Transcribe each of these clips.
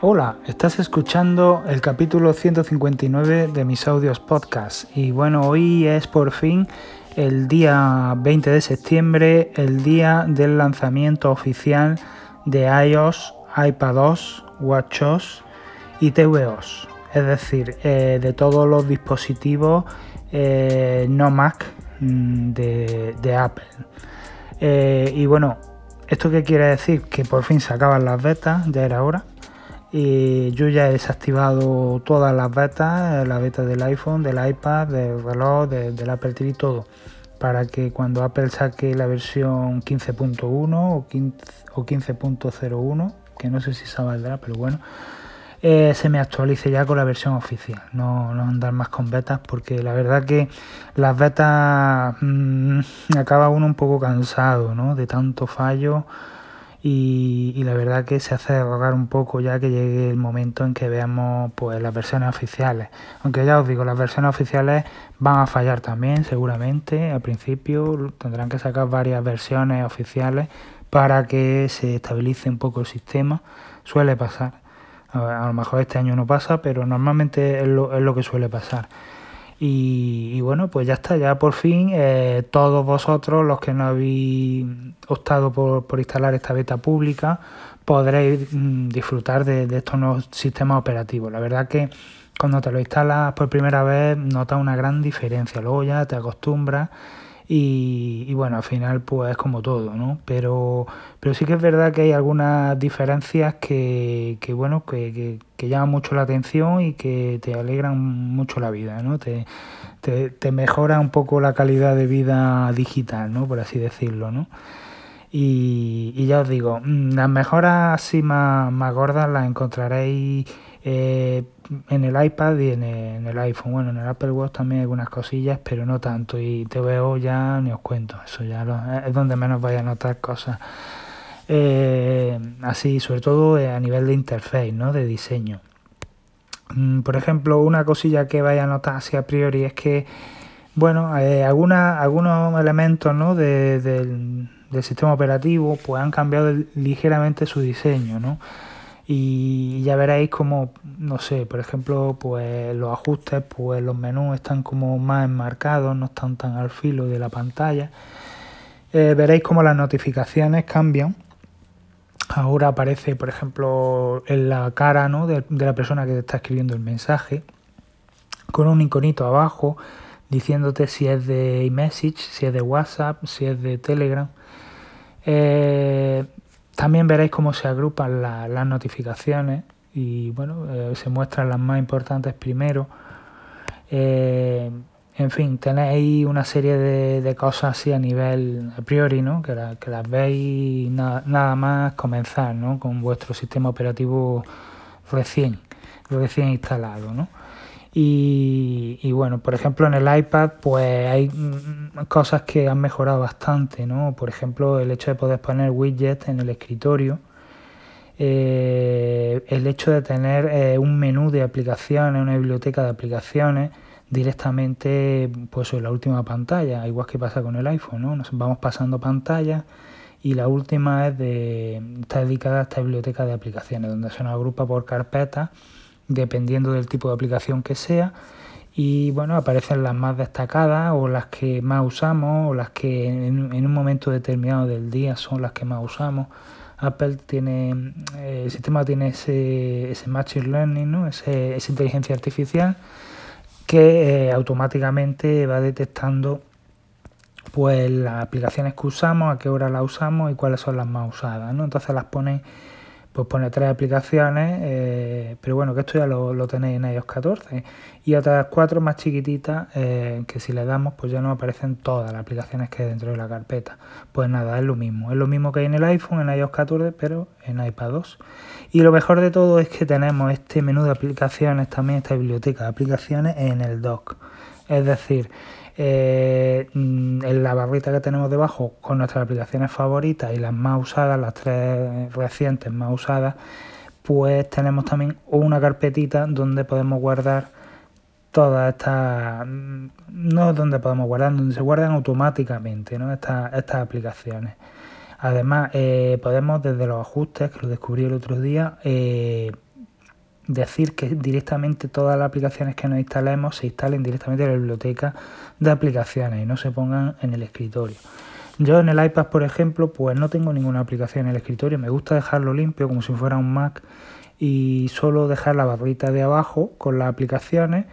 Hola, estás escuchando el capítulo 159 de mis audios podcast y bueno, hoy es por fin el día 20 de septiembre, el día del lanzamiento oficial de iOS, iPadOS, WatchOS y tvOS, es decir, eh, de todos los dispositivos eh, no Mac mm, de, Apple. Eh, y bueno, ¿esto qué quiere decir? Que por fin se acaban las betas, ya era hora yo ya he desactivado todas las betas, la beta del iPhone, del iPad, del reloj, del Apple TV, todo. Para que cuando Apple saque la versión 15.1 o 15.01, que no sé si se valdrá, pero bueno, eh, se me actualice ya con la versión oficial. No, no andar más con betas, porque la verdad que las betas mmm, acaba uno un poco cansado, ¿no? De tanto fallo y, la verdad que se hace rogar un poco ya que llegue el momento en que veamos pues las versiones oficiales. Aunque ya os digo, las versiones oficiales van a fallar también seguramente. Al principio tendrán que sacar varias versiones oficiales para que se estabilice un poco el sistema. Suele pasar. A, lo mejor este año no pasa, pero normalmente es lo, es lo que suele pasar. Y, bueno, pues ya está, ya por fin eh, todos vosotros, los que no habéis optado por, por instalar esta beta pública, podréis mm, disfrutar de, estos nuevos sistemas operativos. La verdad que cuando te lo instalas por primera vez notas una gran diferencia, luego ya te acostumbras y, bueno, al final pues es como todo, ¿no? Pero, pero sí que es verdad que hay algunas diferencias que, que bueno, que, que, llaman mucho la atención y que te alegran mucho la vida, ¿no? Te, te, mejora un poco la calidad de vida digital, ¿no? Por así decirlo, ¿no? Y, y ya os digo, mm, las mejoras así más, más gordas las encontraréis eh, en el iPad y en el, iPhone. Bueno, en el Apple Watch también algunas cosillas, pero no tanto. Y te veo ya ni os cuento. Eso ya es donde menos vais a notar cosas. Eh, así, sobre todo eh, a nivel de interface, ¿no? De diseño. Mm, por ejemplo, una cosilla que vaya a notar así a priori es que, bueno, algunos elementos ¿no? del, del sistema operativo pues han cambiado ligeramente su diseño, ¿no? Y ya veréis como, no sé, por ejemplo, pues los ajustes, pues los menús están como más enmarcados, no están tan al filo de la pantalla. Eh, veréis como las notificaciones cambian. Ahora aparece, por ejemplo, en la cara ¿no? de, la persona que te está escribiendo el mensaje, con un iconito abajo diciéndote si es de iMessage, si es de WhatsApp, si es de Telegram. Eh, también veréis cómo se agrupan las notificaciones y bueno, eh, se muestran las más importantes primero. Eh, en fin, tenéis una serie de, cosas así a nivel a priori, ¿no? Que, que las veis nada más comenzar, ¿no? Con vuestro sistema operativo recién, recién instalado, ¿no? Y, bueno, por ejemplo en el iPad pues hay mm, cosas que han mejorado bastante, ¿no? Por ejemplo el hecho de poder poner widgets en el escritorio, eh, el hecho de tener eh, un menú de aplicaciones, una biblioteca de aplicaciones directamente pues en la última pantalla, igual que pasa con el iPhone, ¿no? Nos vamos pasando pantallas y la última es de, está dedicada a esta biblioteca de aplicaciones, donde se nos agrupa por carpetas dependiendo del tipo de aplicación que sea. Y bueno, aparecen las más destacadas o las que más usamos o las que en, un momento determinado del día son las que más usamos. Apple tiene, eh, el sistema tiene ese, ese Machine Learning, ¿no? ese, esa inteligencia artificial que eh, automáticamente va detectando pues las aplicaciones que usamos, a qué hora las usamos y cuáles son las más usadas. ¿no? Entonces las pone pues pone tres aplicaciones, eh, pero bueno, que esto ya lo, tenéis en iOS 14 y otras cuatro más chiquititas eh, que si le damos pues ya no aparecen todas las aplicaciones que hay dentro de la carpeta. Pues nada, es lo mismo, es lo mismo que hay en el iPhone, en iOS 14, pero en iPad 2. Y lo mejor de todo es que tenemos este menú de aplicaciones, también esta biblioteca de aplicaciones en el dock. Es decir, eh, mm, en la barrita que tenemos debajo con nuestras aplicaciones favoritas y las más usadas, las tres recientes más usadas, pues tenemos también una carpetita donde podemos guardar todas estas, mm, no donde podemos guardar, donde se guardan automáticamente ¿no? estas, estas aplicaciones. Además, eh, podemos desde los ajustes, que lo descubrí el otro día, eh, decir que directamente todas las aplicaciones que nos instalemos se instalen directamente en la biblioteca de aplicaciones y no se pongan en el escritorio. Yo en el iPad, por ejemplo, pues no tengo ninguna aplicación en el escritorio, me gusta dejarlo limpio como si fuera un Mac y solo dejar la barrita de abajo con las aplicaciones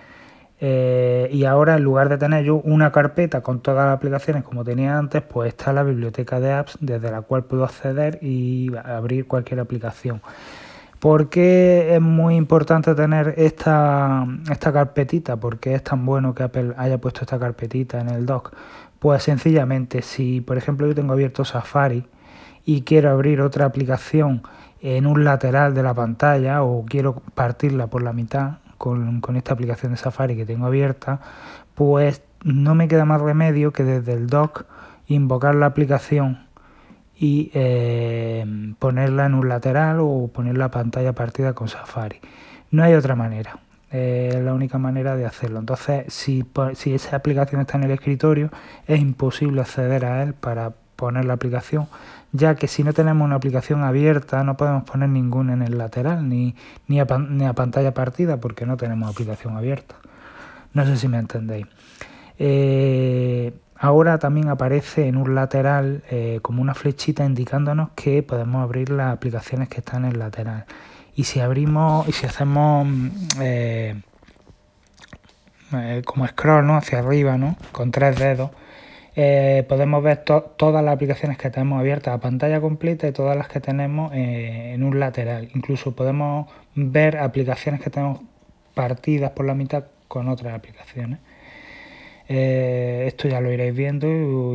eh, y ahora en lugar de tener yo una carpeta con todas las aplicaciones como tenía antes, pues está la biblioteca de apps desde la cual puedo acceder y abrir cualquier aplicación. ¿Por qué es muy importante tener esta, esta carpetita? ¿Por qué es tan bueno que Apple haya puesto esta carpetita en el dock? Pues sencillamente, si por ejemplo yo tengo abierto Safari y quiero abrir otra aplicación en un lateral de la pantalla o quiero partirla por la mitad con, con esta aplicación de Safari que tengo abierta, pues no me queda más remedio que desde el dock invocar la aplicación y eh, ponerla en un lateral o poner la pantalla partida con Safari. No hay otra manera, es la única manera de hacerlo. Entonces, si, si esa aplicación está en el escritorio, es imposible acceder a él para poner la aplicación, ya que si no tenemos una aplicación abierta no podemos poner ninguna en el lateral ni, ni, a, ni a pantalla partida porque no tenemos aplicación abierta. No sé si me entendéis. Eh, Ahora también aparece en un lateral eh, como una flechita indicándonos que podemos abrir las aplicaciones que están en el lateral. Y si abrimos y si hacemos eh, eh, como scroll ¿no? hacia arriba ¿no? con tres dedos, podemos ver todas las aplicaciones que tenemos abiertas a pantalla completa y todas las que tenemos en un lateral. Incluso podemos ver aplicaciones que tenemos partidas por la mitad con otras aplicaciones. Eh, esto ya lo iréis viendo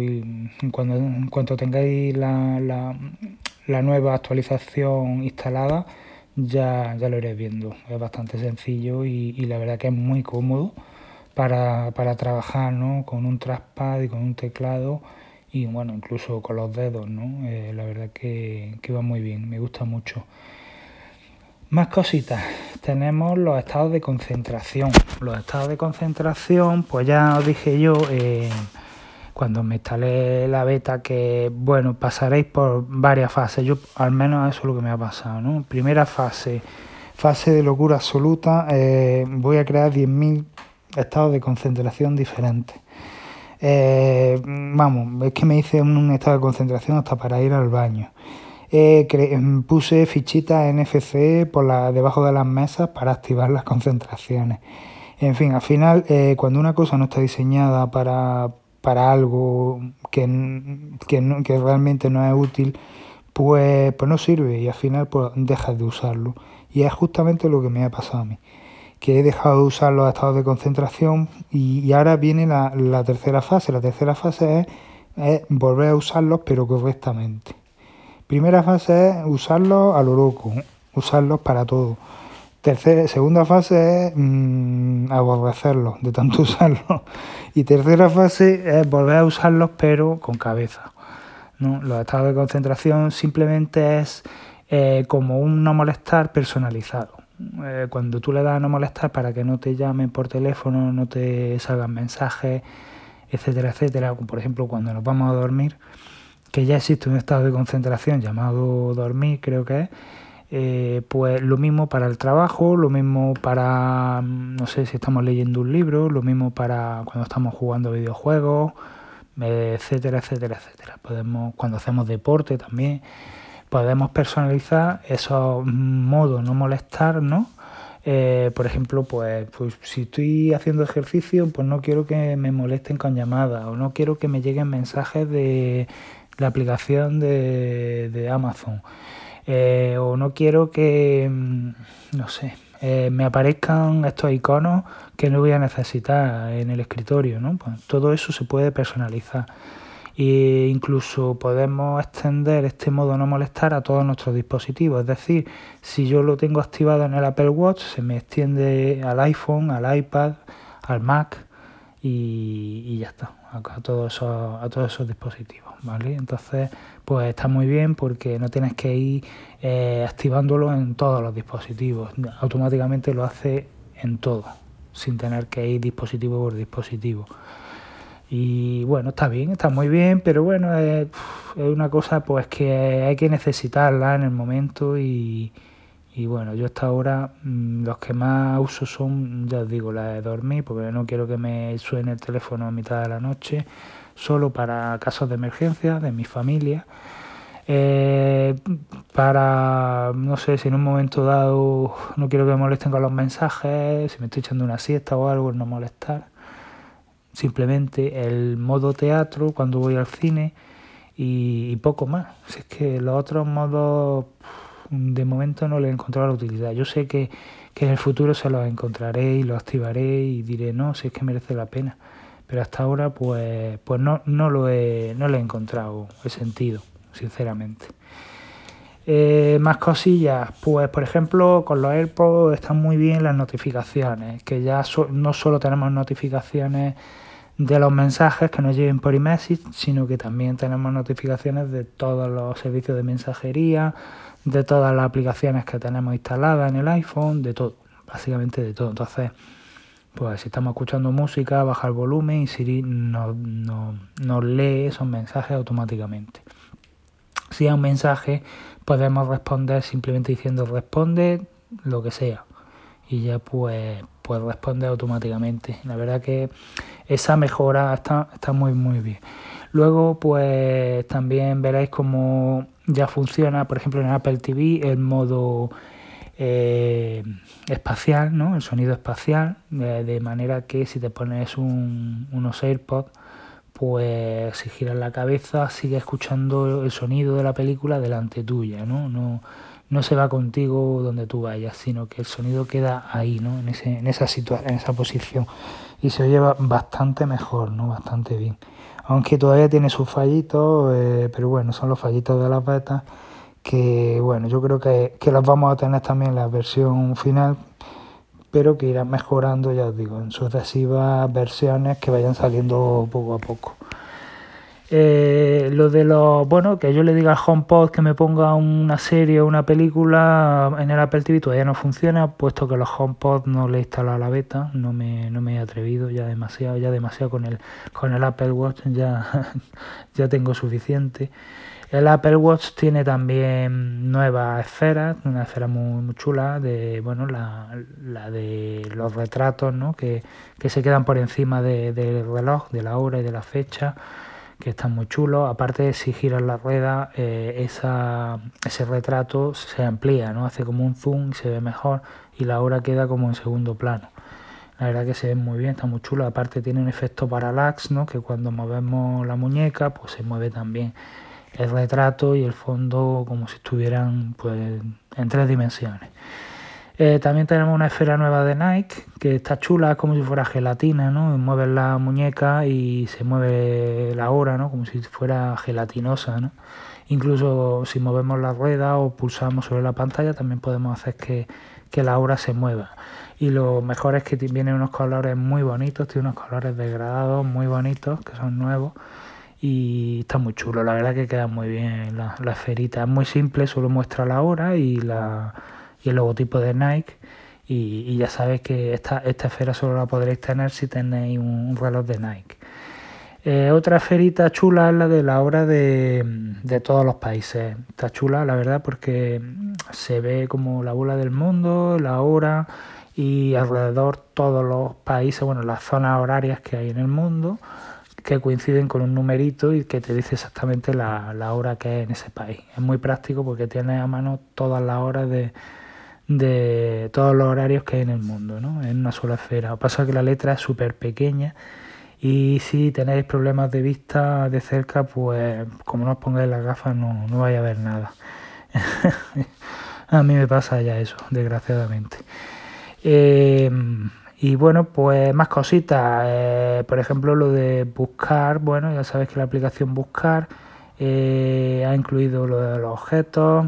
y, cuando, en cuanto tengáis la, la, nueva actualización instalada ya, ya lo iréis viendo. Es bastante sencillo y, la verdad que es muy cómodo para, para trabajar ¿no? con un trackpad y con un teclado y bueno, incluso con los dedos, ¿no? Eh, la verdad que, que va muy bien, me gusta mucho. Más cositas. Tenemos los estados de concentración. Los estados de concentración, pues ya os dije yo eh, cuando me instalé la beta que, bueno, pasaréis por varias fases. Yo al menos eso es lo que me ha pasado, ¿no? Primera fase, fase de locura absoluta. Eh, voy a crear 10.000 estados de concentración diferentes. Eh, vamos, es que me hice un estado de concentración hasta para ir al baño. Eh, em, puse fichitas NFC por la, debajo de las mesas para activar las concentraciones. En fin, al final, eh, cuando una cosa no está diseñada para, para algo que, que, que, realmente no es útil, pues, pues no sirve y al final pues, dejas de usarlo. Y es justamente lo que me ha pasado a mí, que he dejado de usar los estados de concentración y, ahora viene la, la, tercera fase. La tercera fase es volver a usarlos pero correctamente. Primera fase es usarlos a lo loco, usarlos para todo. Segunda fase es mmm, aborrecerlos de tanto usarlos. Y tercera fase es volver a usarlos pero con cabeza. ¿no? Los estados de concentración simplemente es eh, como un no molestar personalizado. Eh, cuando tú le das a no molestar para que no te llamen por teléfono, no te salgan mensajes, etcétera, etcétera. Por ejemplo, cuando nos vamos a dormir, que ya existe un estado de concentración llamado dormir, creo que es, eh, pues lo mismo para el trabajo, lo mismo para, mm, no sé si estamos leyendo un libro, lo mismo para cuando estamos jugando videojuegos, etcétera, etcétera, etcétera. Podemos, cuando hacemos deporte también, podemos personalizar esos modos, no molestarnos. Eh, por ejemplo, pues, pues si estoy haciendo ejercicio, pues no quiero que me molesten con llamadas o no quiero que me lleguen mensajes de la aplicación de, Amazon. Eh, o no quiero que, mm, no sé, eh, me aparezcan estos iconos que no voy a necesitar en el escritorio, ¿no? Pues todo eso se puede personalizar. E incluso podemos extender este modo no molestar a todos nuestros dispositivos. Es decir, si yo lo tengo activado en el Apple Watch, se me extiende al iPhone, al iPad, al Mac y, ya está, a, todos esos, a todos esos dispositivos, ¿vale? Entonces, pues está muy bien porque no tienes que ir eh, activándolo en todos los dispositivos, automáticamente lo hace en todo, sin tener que ir dispositivo por dispositivo. Y bueno, está bien, está muy bien, pero bueno, es, una cosa pues que hay que necesitarla en el momento y, Y bueno, yo hasta ahora mm, los que más uso son, ya os digo, la de dormir, porque no quiero que me suene el teléfono a mitad de la noche, solo para casos de emergencia de mi familia. Eh, para, no sé, si en un momento dado no quiero que me molesten con los mensajes, si me estoy echando una siesta o algo, no molestar. Simplemente el modo teatro cuando voy al cine y, poco más. Si es que los otros modos de momento no le he encontrado la utilidad. Yo sé que, que, en el futuro se los encontraré y los activaré y diré, no, si es que merece la pena. Pero hasta ahora pues, pues no, no, lo he, no le he encontrado el sentido, sinceramente. Eh, más cosillas, pues por ejemplo con los AirPods están muy bien las notificaciones, que ya no solo tenemos notificaciones de los mensajes que nos lleguen por iMessage, sino que también tenemos notificaciones de todos los servicios de mensajería, de todas las aplicaciones que tenemos instaladas en el iPhone, de todo, básicamente de todo. Entonces, pues si estamos escuchando música, baja el volumen y Siri nos, nos lee esos mensajes automáticamente. Si hay un mensaje, podemos responder simplemente diciendo responde lo que sea. Y ya pues, pues responde automáticamente. La verdad que esa mejora está, está muy muy bien. Luego pues también veréis cómo ya funciona, por ejemplo en Apple TV, el modo eh, espacial, ¿no? el sonido espacial, de, manera que si te pones un, unos AirPods, pues si giras la cabeza sigue escuchando el sonido de la película delante tuya, ¿no? No, no se va contigo donde tú vayas, sino que el sonido queda ahí, ¿no? En, ese, en esa en esa posición. Y se oye bastante mejor, ¿no? Bastante bien. Aunque todavía tiene sus fallitos, eh, pero bueno, son los fallitos de las betas que, bueno, yo creo que, que los vamos a tener también en la versión final, pero que irán mejorando, ya os digo, en sucesivas versiones que vayan saliendo poco a poco. Eh, lo de los, bueno, que yo le diga al HomePod que me ponga una serie o una película en el Apple TV todavía no funciona, puesto que los HomePod no le he instalado la beta, no me, no me he atrevido ya demasiado, ya demasiado con el, con el Apple Watch, ya, ya tengo suficiente. El Apple Watch tiene también nuevas esferas, una esfera muy, chula de, bueno, la, la, de los retratos, ¿no? Que, que se quedan por encima del reloj, de la hora y de la fecha que están muy chulos. Aparte, si giras la rueda, eh, esa, ese retrato se amplía, ¿no? Hace como un zoom y se ve mejor y la hora queda como en segundo plano. La verdad que se ve muy bien, está muy chulo. Aparte tiene un efecto parallax, ¿no? Que cuando movemos la muñeca, pues se mueve también el retrato y el fondo como si estuvieran pues en tres dimensiones. Eh, también tenemos una esfera nueva de Nike que está chula, como si fuera gelatina, ¿no? Mueves la muñeca y se mueve la hora, ¿no? Como si fuera gelatinosa, ¿no? Incluso si movemos la rueda o pulsamos sobre la pantalla también podemos hacer que, la hora se mueva. Y lo mejor es que tiene unos colores muy bonitos, tiene unos colores degradados muy bonitos, que son nuevos y está muy chulo. La verdad que queda muy bien la, la esferita. Es muy simple, solo muestra la hora y la y el logotipo de Nike. Y, ya sabéis que esta, esta esfera solo la podréis tener si tenéis un, reloj de Nike. Eh, otra esferita chula es la de la hora de, de, todos los países. Está chula, la verdad, porque se ve como la bola del mundo, la hora y alrededor todos los países, bueno, las zonas horarias que hay en el mundo, que coinciden con un numerito y que te dice exactamente la, hora que es en ese país. Es muy práctico porque tienes a mano todas las horas de, de todos los horarios que hay en el mundo, ¿no? en una sola esfera. Pasa que la letra es súper pequeña y si tenéis problemas de vista de cerca, pues como no os pongáis las gafas no, no vais a ver nada. a mí me pasa ya eso, desgraciadamente. Eh, y bueno, pues más cositas. Eh, por ejemplo, lo de buscar. Bueno, ya sabéis que la aplicación Buscar eh, ha incluido lo de los objetos,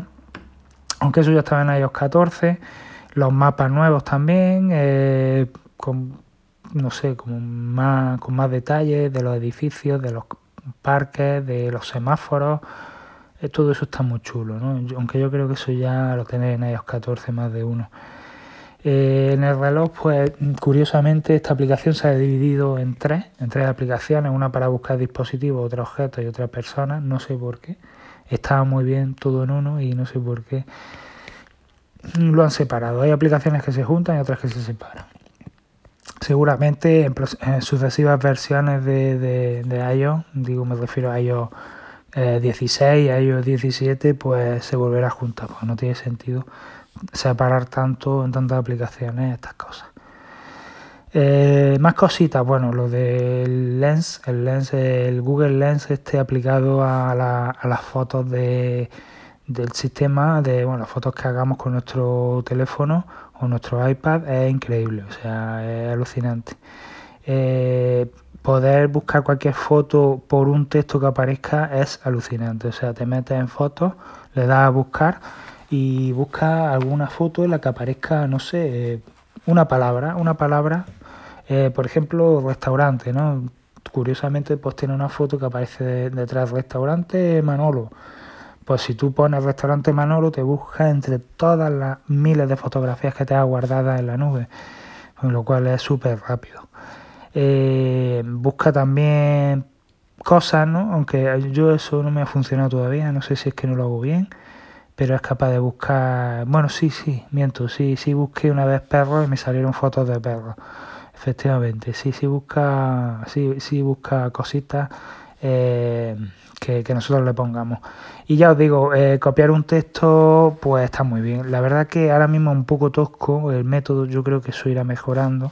aunque eso ya estaba en iOS 14, los mapas nuevos también, eh, con, no sé, con más, con más detalles de los edificios, de los parques, de los semáforos, todo eso está muy chulo, ¿no? aunque yo creo que eso ya lo tenéis en iOS 14 más de uno. Eh, en el reloj, pues curiosamente esta aplicación se ha dividido en tres, en tres aplicaciones, una para buscar dispositivos, otra objetos y otra personas, no sé por qué estaba muy bien todo en uno y no sé por qué lo han separado. Hay aplicaciones que se juntan y otras que se separan. Seguramente en, sucesivas versiones de, de, iOS, digo, me refiero a iOS 16, a iOS 17, pues se volverá a juntar, porque no tiene sentido separar tanto en tantas aplicaciones estas cosas. Eh, más cositas, bueno, lo del Lens, el Lens, el Google Lens este aplicado a, las fotos de, del sistema, de bueno, las fotos que hagamos con nuestro teléfono o nuestro iPad es increíble, o sea, es alucinante. Eh, poder buscar cualquier foto por un texto que aparezca es alucinante, o sea, te metes en fotos, le das a buscar y busca alguna foto en la que aparezca, no sé, una palabra, una palabra, eh, por ejemplo, restaurante, ¿no? Curiosamente, pues tiene una foto que aparece detrás restaurante Manolo. Pues si tú pones restaurante Manolo, te busca entre todas las miles de fotografías que te has guardadas en la nube, con lo cual es súper rápido. Eh, busca también cosas, ¿no? Aunque yo eso no me ha funcionado todavía, no sé si es que no lo hago bien pero es capaz de buscar, bueno, sí, sí, miento, sí, sí busqué una vez perros y me salieron fotos de perros, efectivamente, sí, sí busca, sí, sí busca cositas eh, que, nosotros le pongamos. Y ya os digo, eh, copiar un texto, pues está muy bien. La verdad que ahora mismo es un poco tosco, el método yo creo que eso irá mejorando.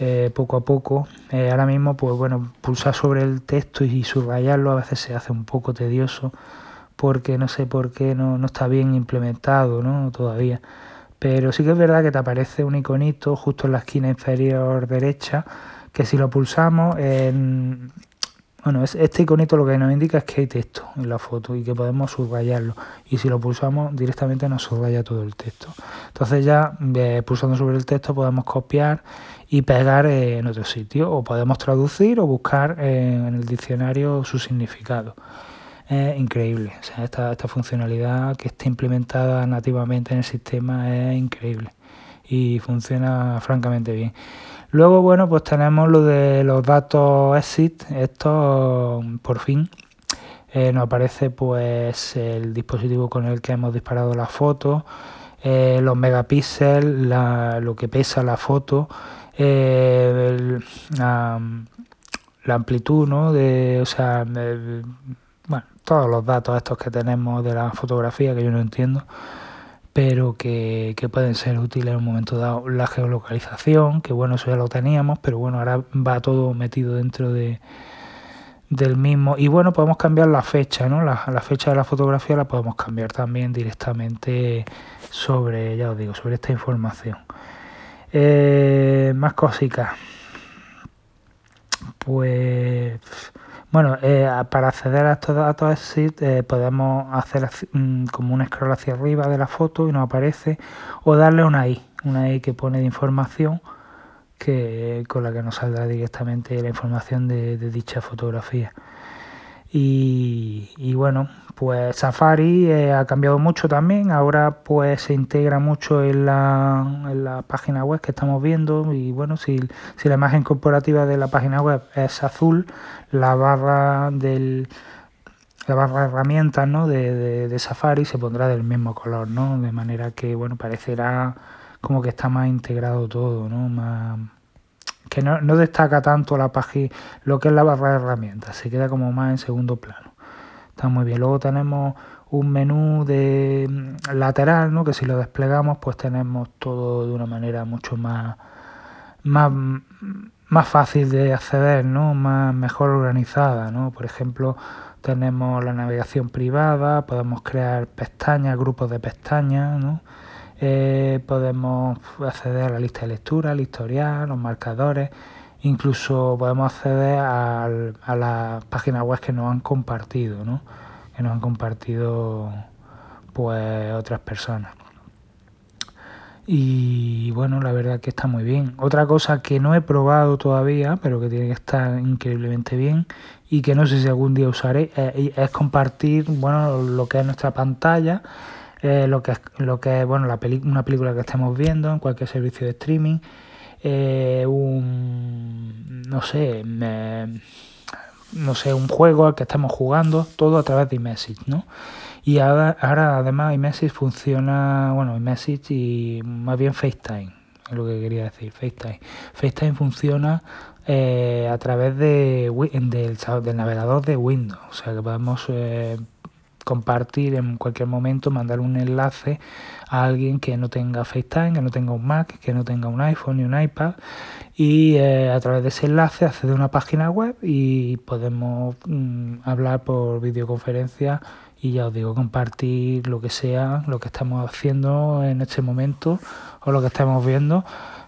Eh, poco a poco. ahora mismo, pues bueno, pulsar sobre el texto y subrayarlo a veces se hace un poco tedioso porque no sé por qué no, está bien implementado ¿no? todavía. Pero sí que es verdad que te aparece un iconito justo en la esquina inferior derecha, que si lo pulsamos, en, bueno, este iconito lo que nos indica es que hay texto en la foto y que podemos subrayarlo. Y si lo pulsamos, directamente nos subraya todo el texto. Entonces ya eh, pulsando sobre el texto podemos copiar y pegar en otro sitio. O podemos traducir o buscar en el diccionario su significado es increíble. O sea, esta, esta funcionalidad que está implementada nativamente en el sistema es increíble y funciona francamente bien. Luego, bueno, pues tenemos lo de los datos exit. Esto, por fin, eh, nos aparece pues el dispositivo con el que hemos disparado la foto, eh, los megapíxeles, lo que pesa la foto, eh, la, amplitud, ¿no? De, o sea, todos los datos estos que tenemos de la fotografía que yo no entiendo, pero que, pueden ser útiles en un momento dado. La geolocalización, que bueno, eso ya lo teníamos, pero bueno, ahora va todo metido dentro de del mismo. Y bueno podemos cambiar la fecha no la, fecha de la fotografía la podemos cambiar también directamente sobre ya os digo sobre esta información. Eh, más cositas. Pues bueno, eh, para acceder a estos datos eh, podemos hacer mm, como un scroll hacia arriba de la foto y nos aparece o darle una I, una I que pone de información que con la que nos saldrá directamente la información de dicha fotografía. Y, bueno, pues Safari eh, ha cambiado mucho también, ahora pues se integra mucho en la, en la página web que estamos viendo y bueno, si, si la imagen corporativa de la página web es azul, la barra del la barra de herramientas ¿no? de, de, Safari se pondrá del mismo color, ¿no? De manera que bueno parecerá como que está más integrado todo, ¿no? Que no, no destaca tanto la página, lo que es la barra de herramientas, se queda como más en segundo plano. Está muy bien. Luego tenemos un menú de mm, lateral, ¿no? que si lo desplegamos, pues tenemos todo de una manera mucho más, más, más fácil de acceder, ¿no? más mejor organizada. ¿no? Por ejemplo, tenemos la navegación privada, podemos crear pestañas, grupos de pestañas, ¿no? Eh, podemos acceder a la lista de lectura, al historial, los marcadores, incluso podemos acceder a, a las páginas web que nos han compartido, ¿no? que nos han compartido pues otras personas. Y bueno, la verdad que está muy bien. Otra cosa que no he probado todavía, pero que tiene que estar increíblemente bien y que no sé si algún día usaré, es, es compartir bueno, lo que es nuestra pantalla eh, lo que es, lo que bueno, la una película que estemos viendo en cualquier servicio de streaming, eh, un, no sé, no sé, un juego al que estamos jugando, todo a través de iMessage, ¿no? Y ahora, ahora además iMessage funciona, bueno, iMessage y más bien FaceTime, es lo que quería decir, FaceTime. FaceTime funciona eh, a través de, del, navegador de Windows, o sea que podemos compartir en cualquier momento, mandar un enlace a alguien que no tenga FaceTime, que no tenga un Mac, que no tenga un iPhone ni un iPad. Y eh, a través de ese enlace accede a una página web y podemos mm, hablar por videoconferencia y ya os digo, compartir lo que sea, lo que estamos haciendo en este momento o lo que estamos viendo,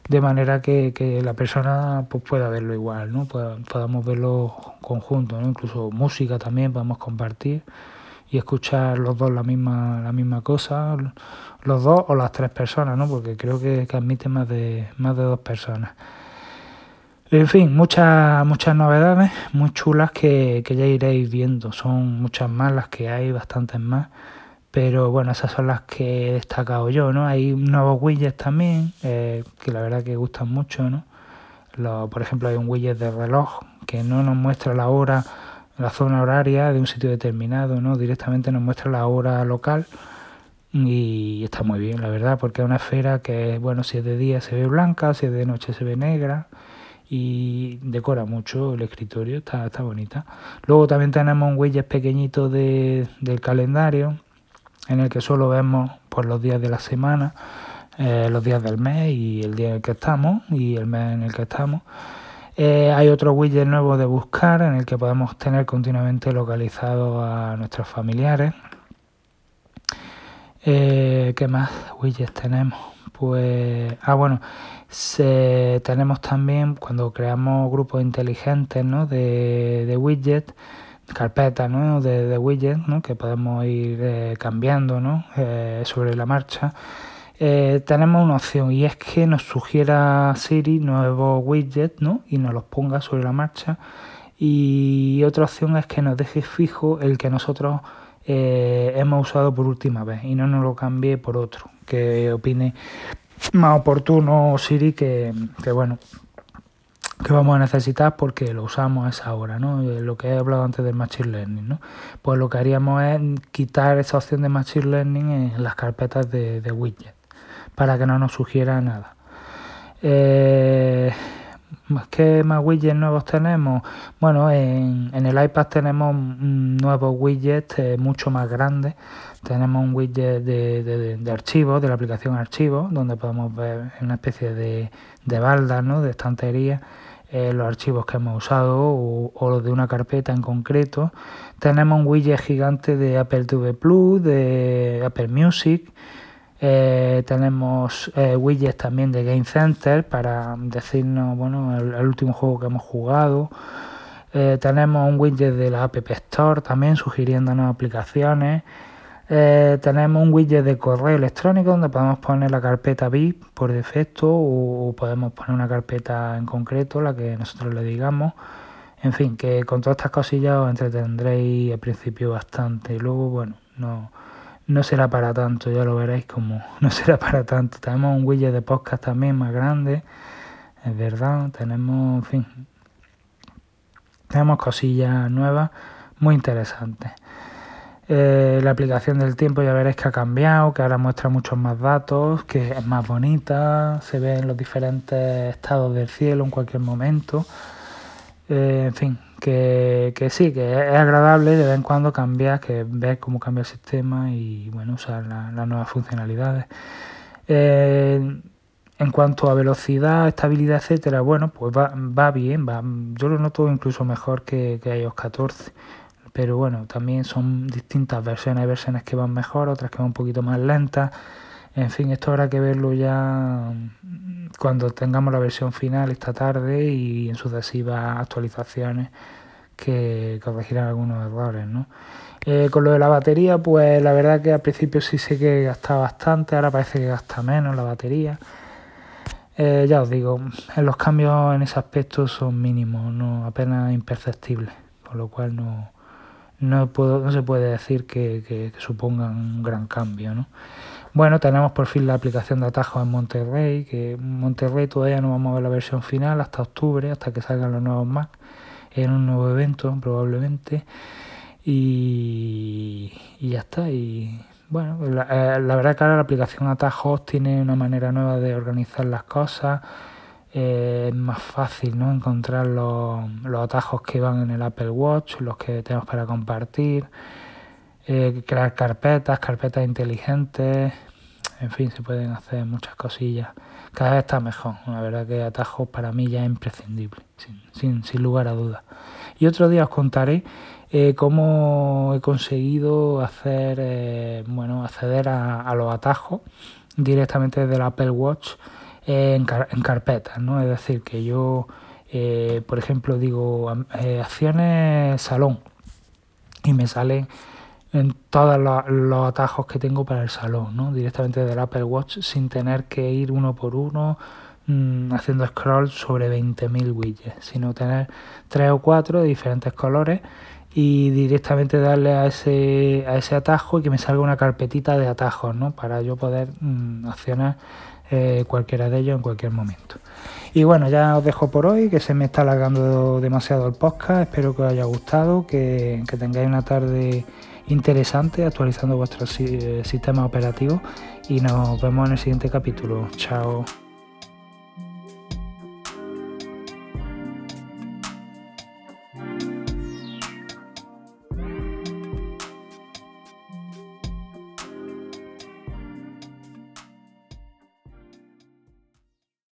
de manera que, que la persona pues, pueda verlo igual, ¿no? podamos verlo conjunto, incluso música también podemos compartir y escuchar los dos la misma, la misma cosa, los dos o las tres personas, ¿no? Porque creo que, admite más de, más de dos personas. En fin, muchas, muchas novedades muy chulas que, que ya iréis viendo. Son muchas más las que hay, bastantes más. Pero bueno, esas son las que he destacado yo, ¿no? Hay nuevos widgets también, eh, que la verdad que gustan mucho, ¿no? por ejemplo, hay un widget de reloj que no nos muestra la hora la zona horaria de un sitio determinado, ¿no? Directamente nos muestra la hora local y está muy bien, la verdad, porque es una esfera que, bueno, si es de día se ve blanca, si es de noche se ve negra y decora mucho el escritorio, está, está bonita. Luego también tenemos un widget pequeñito de, del calendario en el que solo vemos por los días de la semana, eh, los días del mes y el día en el que estamos y el mes en el que estamos. Eh, hay otro widget nuevo de buscar en el que podemos tener continuamente localizado a nuestros familiares. Eh, ¿Qué más widgets tenemos? Pues, ah, bueno, tenemos también cuando creamos grupos inteligentes ¿no? de, de widgets, carpetas ¿no? de, de widgets ¿no? que podemos ir eh, cambiando ¿no? sobre la marcha. Eh, tenemos una opción y es que nos sugiera Siri nuevos widgets ¿no? y nos los ponga sobre la marcha. Y otra opción es que nos deje fijo el que nosotros eh, hemos usado por última vez y no nos lo cambie por otro, que opine más oportuno Siri que, que bueno que vamos a necesitar porque lo usamos a esa hora, ¿no? Eh, lo que he hablado antes del Machine Learning, ¿no? Pues lo que haríamos es quitar esa opción de Machine Learning en las carpetas de, de widgets para que no nos sugiera nada. Eh, ¿Qué más widgets nuevos tenemos? Bueno, en, el iPad tenemos nuevos widgets eh, mucho más grandes. Tenemos un widget de, de, archivos, de la aplicación archivos, donde podemos ver una especie de, de balda, ¿no? de estantería, eh, los archivos que hemos usado o, o, los de una carpeta en concreto. Tenemos un widget gigante de Apple TV Plus, de Apple Music. Eh, tenemos eh, widgets también de Game Center para decirnos bueno el, último juego que hemos jugado. Eh, tenemos un widget de la App Store también sugiriéndonos aplicaciones. tenemos un widget de correo electrónico donde podemos poner la carpeta VIP por defecto o, podemos poner una carpeta en concreto, la que nosotros le digamos. En fin, que con todas estas cosillas os entretendréis al principio bastante. Y luego, bueno, no, no será para tanto, ya lo veréis como no será para tanto. Tenemos un widget de podcast también más grande, es verdad, tenemos, en fin, tenemos cosillas nuevas muy interesantes. Eh, la aplicación del tiempo ya veréis que ha cambiado, que ahora muestra muchos más datos, que es más bonita, se ven los diferentes estados del cielo en cualquier momento. Eh, en fin, que, que, sí, que es agradable de vez en cuando cambiar, que ver cómo cambia el sistema y bueno, usar las nuevas funcionalidades. Eh, en cuanto a velocidad, estabilidad, etcétera, bueno, pues va, va bien, va, yo lo noto incluso mejor que, que iOS 14, pero bueno, también son distintas versiones, hay versiones que van mejor, otras que van un poquito más lentas. En fin, esto habrá que verlo ya cuando tengamos la versión final esta tarde y en sucesivas actualizaciones que corregirán algunos errores. ¿no? Eh, con lo de la batería, pues la verdad que al principio sí sé que gasta bastante, ahora parece que gasta menos la batería. Eh, ya os digo, los cambios en ese aspecto son mínimos, no apenas imperceptibles, con lo cual no, no, puedo, no se puede decir que, que, que supongan un gran cambio. ¿no? Bueno, tenemos por fin la aplicación de atajos en Monterrey, que en Monterrey todavía no vamos a ver la versión final hasta octubre, hasta que salgan los nuevos Mac, en un nuevo evento probablemente. y, ya está. Y bueno, la, eh, la, verdad que ahora la aplicación Atajos tiene una manera nueva de organizar las cosas. Eh, es más fácil ¿no? encontrar los, los, atajos que van en el Apple Watch, los que tenemos para compartir, eh, crear carpetas, carpetas inteligentes, en fin, se pueden hacer muchas cosillas. Cada vez está mejor, la verdad que atajos para mí ya es imprescindible, sin, sin, lugar a dudas. Y otro día os contaré eh, cómo he conseguido hacer, eh, bueno, acceder a, a, los atajos directamente desde el Apple Watch en, car en, carpetas, ¿no? Es decir, que yo, eh, por ejemplo, digo acciones salón y me salen en todos los, atajos que tengo para el salón, ¿no? Directamente del Apple Watch sin tener que ir uno por uno mmm, haciendo scroll sobre 20.000 widgets, sino tener tres o cuatro de diferentes colores y directamente darle a ese, a ese atajo y que me salga una carpetita de atajos, ¿no? Para yo poder mmm, accionar eh, cualquiera de ellos en cualquier momento. Y bueno, ya os dejo por hoy, que se me está alargando demasiado el podcast. Espero que os haya gustado, que, que tengáis una tarde interesante actualizando vuestro sistema operativo y nos vemos en el siguiente capítulo. Chao.